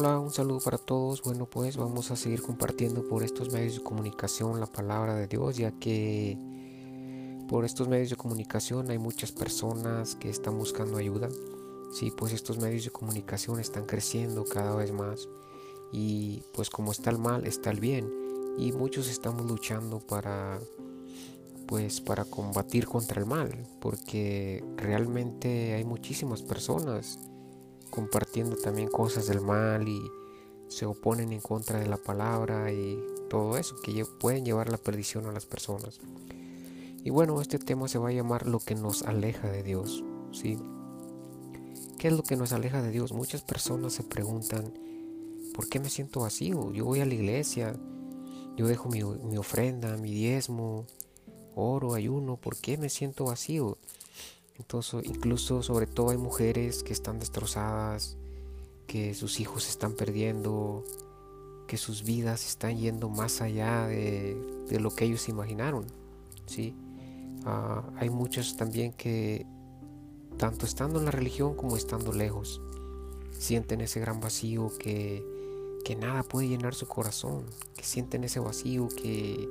Hola, un saludo para todos. Bueno, pues vamos a seguir compartiendo por estos medios de comunicación la palabra de Dios, ya que por estos medios de comunicación hay muchas personas que están buscando ayuda. Sí, pues estos medios de comunicación están creciendo cada vez más y pues como está el mal, está el bien y muchos estamos luchando para pues para combatir contra el mal, porque realmente hay muchísimas personas compartiendo también cosas del mal y se oponen en contra de la palabra y todo eso que pueden llevar la perdición a las personas. Y bueno, este tema se va a llamar lo que nos aleja de Dios, ¿sí? ¿Qué es lo que nos aleja de Dios? Muchas personas se preguntan, ¿por qué me siento vacío? Yo voy a la iglesia, yo dejo mi, mi ofrenda, mi diezmo, oro, ayuno, ¿por qué me siento vacío? Entonces, incluso sobre todo hay mujeres que están destrozadas, que sus hijos se están perdiendo, que sus vidas están yendo más allá de, lo que ellos imaginaron. ¿sí? Ah, hay muchos también que, tanto estando en la religión como estando lejos, sienten ese gran vacío que, que nada puede llenar su corazón, que sienten ese vacío que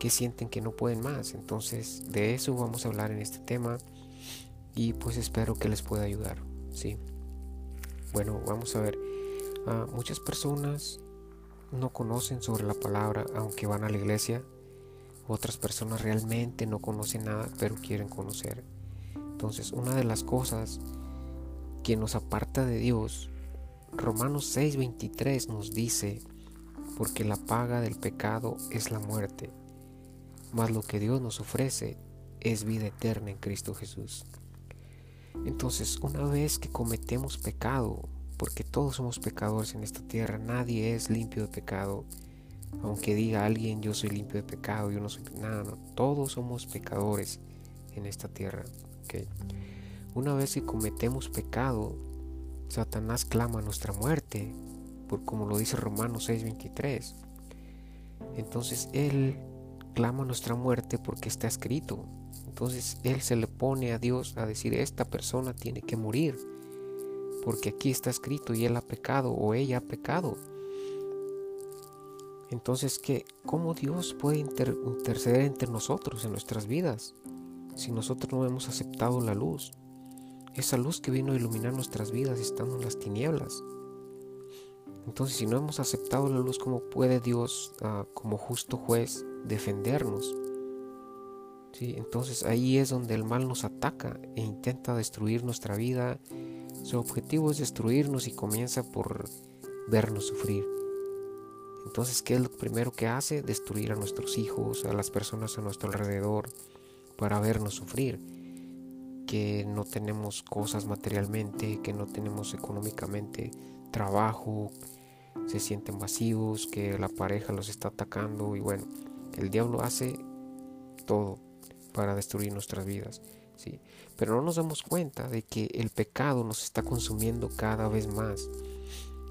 que sienten que no pueden más. Entonces de eso vamos a hablar en este tema y pues espero que les pueda ayudar. ¿sí? Bueno, vamos a ver. Ah, muchas personas no conocen sobre la palabra aunque van a la iglesia. Otras personas realmente no conocen nada pero quieren conocer. Entonces una de las cosas que nos aparta de Dios, Romanos 6:23 nos dice, porque la paga del pecado es la muerte mas lo que Dios nos ofrece es vida eterna en Cristo Jesús. Entonces, una vez que cometemos pecado, porque todos somos pecadores en esta tierra, nadie es limpio de pecado, aunque diga alguien yo soy limpio de pecado, yo no soy nada, todos somos pecadores en esta tierra. Una vez que cometemos pecado, Satanás clama nuestra muerte, por como lo dice Romanos 6:23. Entonces él clama nuestra muerte porque está escrito. Entonces Él se le pone a Dios a decir, esta persona tiene que morir, porque aquí está escrito y Él ha pecado o ella ha pecado. Entonces, ¿qué? ¿cómo Dios puede interceder entre nosotros en nuestras vidas si nosotros no hemos aceptado la luz? Esa luz que vino a iluminar nuestras vidas estando en las tinieblas. Entonces, si no hemos aceptado la luz, ¿cómo puede Dios, ah, como justo juez, defendernos. ¿Sí? Entonces ahí es donde el mal nos ataca e intenta destruir nuestra vida. Su objetivo es destruirnos y comienza por vernos sufrir. Entonces, ¿qué es lo primero que hace? Destruir a nuestros hijos, a las personas a nuestro alrededor, para vernos sufrir. Que no tenemos cosas materialmente, que no tenemos económicamente trabajo, se sienten vacíos, que la pareja los está atacando y bueno, el diablo hace todo para destruir nuestras vidas. ¿sí? Pero no nos damos cuenta de que el pecado nos está consumiendo cada vez más.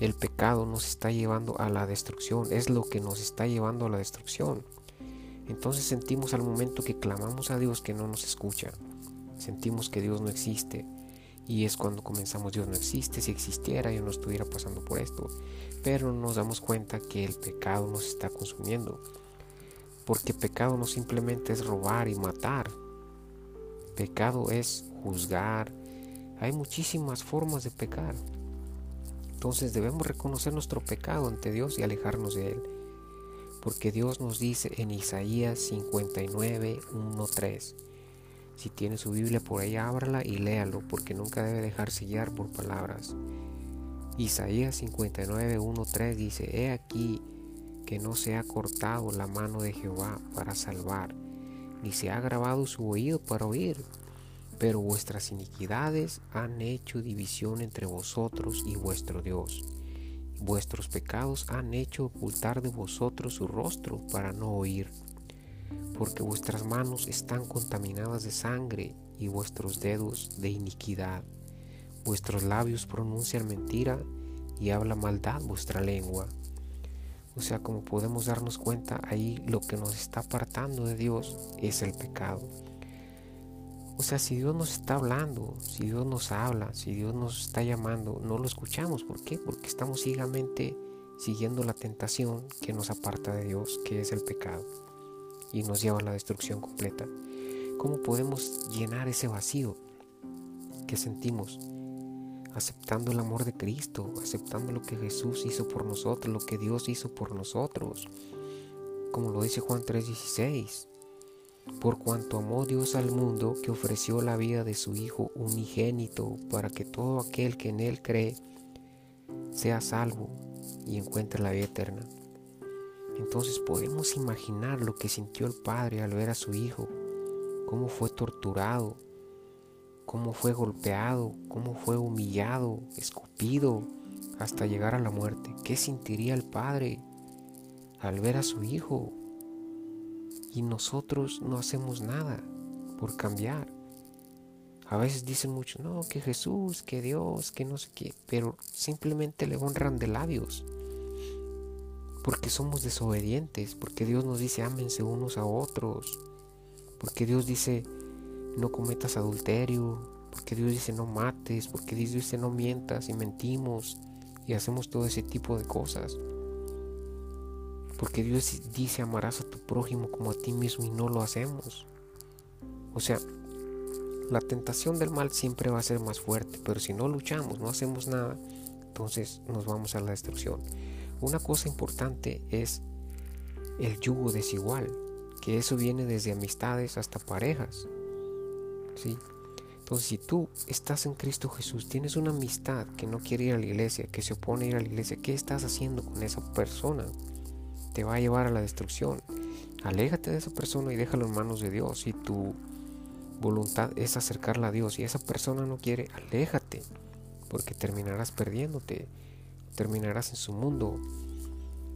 El pecado nos está llevando a la destrucción. Es lo que nos está llevando a la destrucción. Entonces sentimos al momento que clamamos a Dios que no nos escucha. Sentimos que Dios no existe. Y es cuando comenzamos, Dios no existe, si existiera yo no estuviera pasando por esto. Pero nos damos cuenta que el pecado nos está consumiendo. Porque pecado no simplemente es robar y matar. Pecado es juzgar. Hay muchísimas formas de pecar. Entonces debemos reconocer nuestro pecado ante Dios y alejarnos de él. Porque Dios nos dice en Isaías 59, 1, 3. Si tiene su Biblia por ahí, ábrala y léalo, porque nunca debe dejarse guiar por palabras. Isaías 59, 1, 3 dice, He aquí, que no se ha cortado la mano de Jehová para salvar, ni se ha grabado su oído para oír. Pero vuestras iniquidades han hecho división entre vosotros y vuestro Dios. Vuestros pecados han hecho ocultar de vosotros su rostro para no oír. Porque vuestras manos están contaminadas de sangre y vuestros dedos de iniquidad. Vuestros labios pronuncian mentira y habla maldad vuestra lengua. O sea, como podemos darnos cuenta, ahí lo que nos está apartando de Dios es el pecado. O sea, si Dios nos está hablando, si Dios nos habla, si Dios nos está llamando, no lo escuchamos. ¿Por qué? Porque estamos ciegamente siguiendo la tentación que nos aparta de Dios, que es el pecado, y nos lleva a la destrucción completa. ¿Cómo podemos llenar ese vacío que sentimos? Aceptando el amor de Cristo, aceptando lo que Jesús hizo por nosotros, lo que Dios hizo por nosotros. Como lo dice Juan 3:16. Por cuanto amó Dios al mundo, que ofreció la vida de su Hijo unigénito, para que todo aquel que en Él cree sea salvo y encuentre la vida eterna. Entonces podemos imaginar lo que sintió el Padre al ver a su Hijo, cómo fue torturado, cómo fue golpeado, cómo fue humillado, escupido, hasta llegar a la muerte. ¿Qué sentiría el Padre al ver a su Hijo? Y nosotros no hacemos nada por cambiar. A veces dicen mucho, no, que Jesús, que Dios, que no sé qué, pero simplemente le honran de labios. Porque somos desobedientes, porque Dios nos dice ámense unos a otros, porque Dios dice no cometas adulterio, porque Dios dice no mates, porque Dios dice no mientas y mentimos y hacemos todo ese tipo de cosas. Porque Dios dice amarás a tu prójimo como a ti mismo y no lo hacemos. O sea, la tentación del mal siempre va a ser más fuerte, pero si no luchamos, no hacemos nada, entonces nos vamos a la destrucción. Una cosa importante es el yugo desigual, que eso viene desde amistades hasta parejas. Entonces, si tú estás en Cristo Jesús, tienes una amistad que no quiere ir a la iglesia, que se opone a ir a la iglesia, ¿qué estás haciendo con esa persona? Te va a llevar a la destrucción. Aléjate de esa persona y déjalo en manos de Dios. Si tu voluntad es acercarla a Dios y esa persona no quiere, aléjate, porque terminarás perdiéndote, terminarás en su mundo.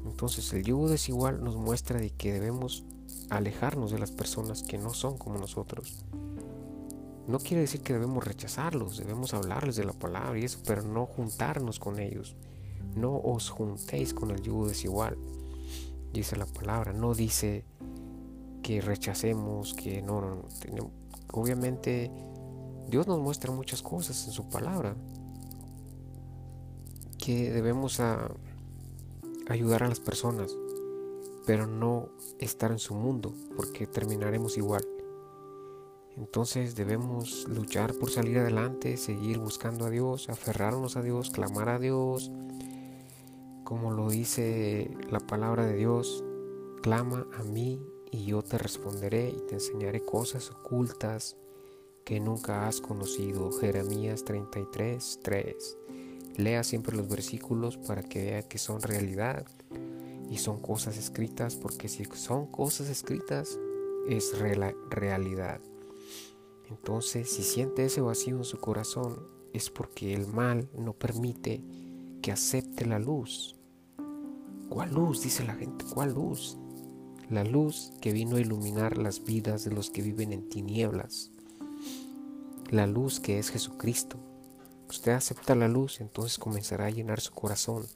Entonces el yugo desigual nos muestra de que debemos alejarnos de las personas que no son como nosotros. No quiere decir que debemos rechazarlos, debemos hablarles de la palabra y eso, pero no juntarnos con ellos. No os juntéis con el yugo desigual. Dice la palabra, no dice que rechacemos, que no, no, no obviamente Dios nos muestra muchas cosas en su palabra que debemos ayudar a las personas, pero no estar en su mundo, porque terminaremos igual. Entonces debemos luchar por salir adelante, seguir buscando a Dios, aferrarnos a Dios, clamar a Dios, como lo dice la palabra de Dios, clama a mí y yo te responderé y te enseñaré cosas ocultas que nunca has conocido. Jeremías 33, 3. Lea siempre los versículos para que vea que son realidad y son cosas escritas, porque si son cosas escritas, es realidad. Entonces, si siente ese vacío en su corazón, es porque el mal no permite que acepte la luz. ¿Cuál luz? Dice la gente. ¿Cuál luz? La luz que vino a iluminar las vidas de los que viven en tinieblas. La luz que es Jesucristo. Usted acepta la luz, entonces comenzará a llenar su corazón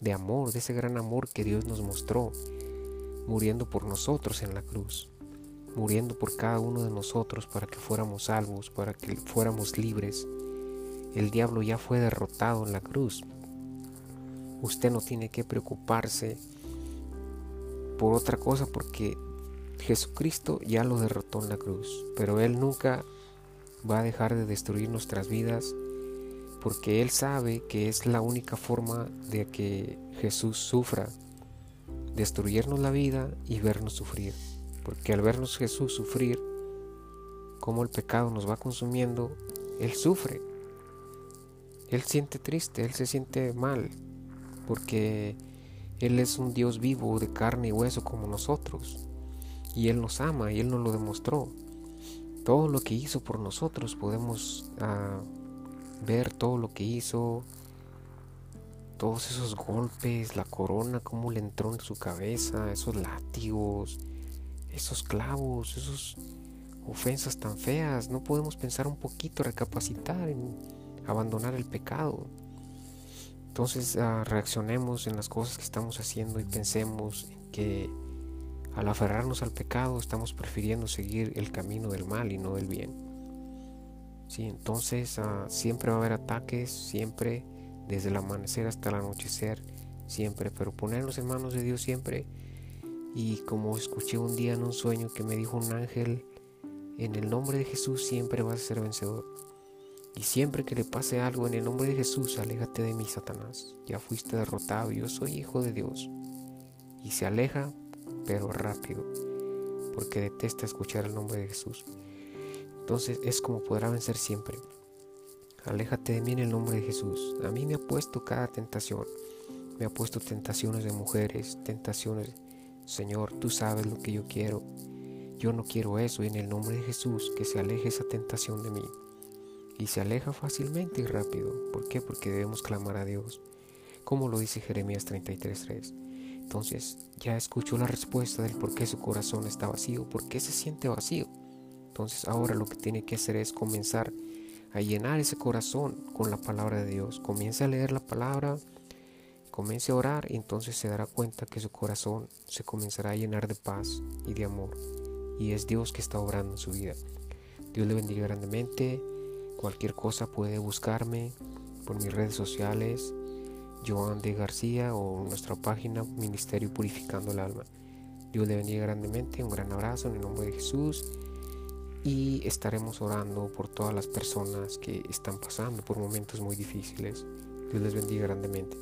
de amor, de ese gran amor que Dios nos mostró, muriendo por nosotros en la cruz muriendo por cada uno de nosotros para que fuéramos salvos, para que fuéramos libres. El diablo ya fue derrotado en la cruz. Usted no tiene que preocuparse por otra cosa porque Jesucristo ya lo derrotó en la cruz, pero Él nunca va a dejar de destruir nuestras vidas porque Él sabe que es la única forma de que Jesús sufra, destruirnos la vida y vernos sufrir porque al vernos Jesús sufrir, como el pecado nos va consumiendo, Él sufre. Él siente triste, Él se siente mal, porque Él es un Dios vivo de carne y hueso como nosotros. Y Él nos ama y Él nos lo demostró. Todo lo que hizo por nosotros podemos ah, ver todo lo que hizo, todos esos golpes, la corona, cómo le entró en su cabeza, esos látigos, esos clavos, esas ofensas tan feas. No podemos pensar un poquito, recapacitar en abandonar el pecado. Entonces ah, reaccionemos en las cosas que estamos haciendo y pensemos que al aferrarnos al pecado estamos prefiriendo seguir el camino del mal y no del bien. Sí, entonces ah, siempre va a haber ataques, siempre, desde el amanecer hasta el anochecer, siempre, pero ponerlos en manos de Dios siempre. Y como escuché un día en un sueño que me dijo un ángel, en el nombre de Jesús siempre vas a ser vencedor. Y siempre que le pase algo en el nombre de Jesús, aléjate de mí, Satanás. Ya fuiste derrotado, yo soy hijo de Dios. Y se aleja, pero rápido, porque detesta escuchar el nombre de Jesús. Entonces es como podrá vencer siempre. Aléjate de mí en el nombre de Jesús. A mí me ha puesto cada tentación. Me ha puesto tentaciones de mujeres, tentaciones. Señor, tú sabes lo que yo quiero. Yo no quiero eso y en el nombre de Jesús que se aleje esa tentación de mí. Y se aleja fácilmente y rápido. ¿Por qué? Porque debemos clamar a Dios. Como lo dice Jeremías 33.3. Entonces ya escuchó la respuesta del por qué su corazón está vacío, por qué se siente vacío. Entonces ahora lo que tiene que hacer es comenzar a llenar ese corazón con la palabra de Dios. Comience a leer la palabra, comience a orar entonces se dará cuenta que su corazón se comenzará a llenar de paz y de amor y es Dios que está obrando en su vida. Dios le bendiga grandemente. Cualquier cosa puede buscarme por mis redes sociales, Joan de García o nuestra página Ministerio Purificando el Alma. Dios le bendiga grandemente, un gran abrazo en el nombre de Jesús y estaremos orando por todas las personas que están pasando por momentos muy difíciles. Dios les bendiga grandemente.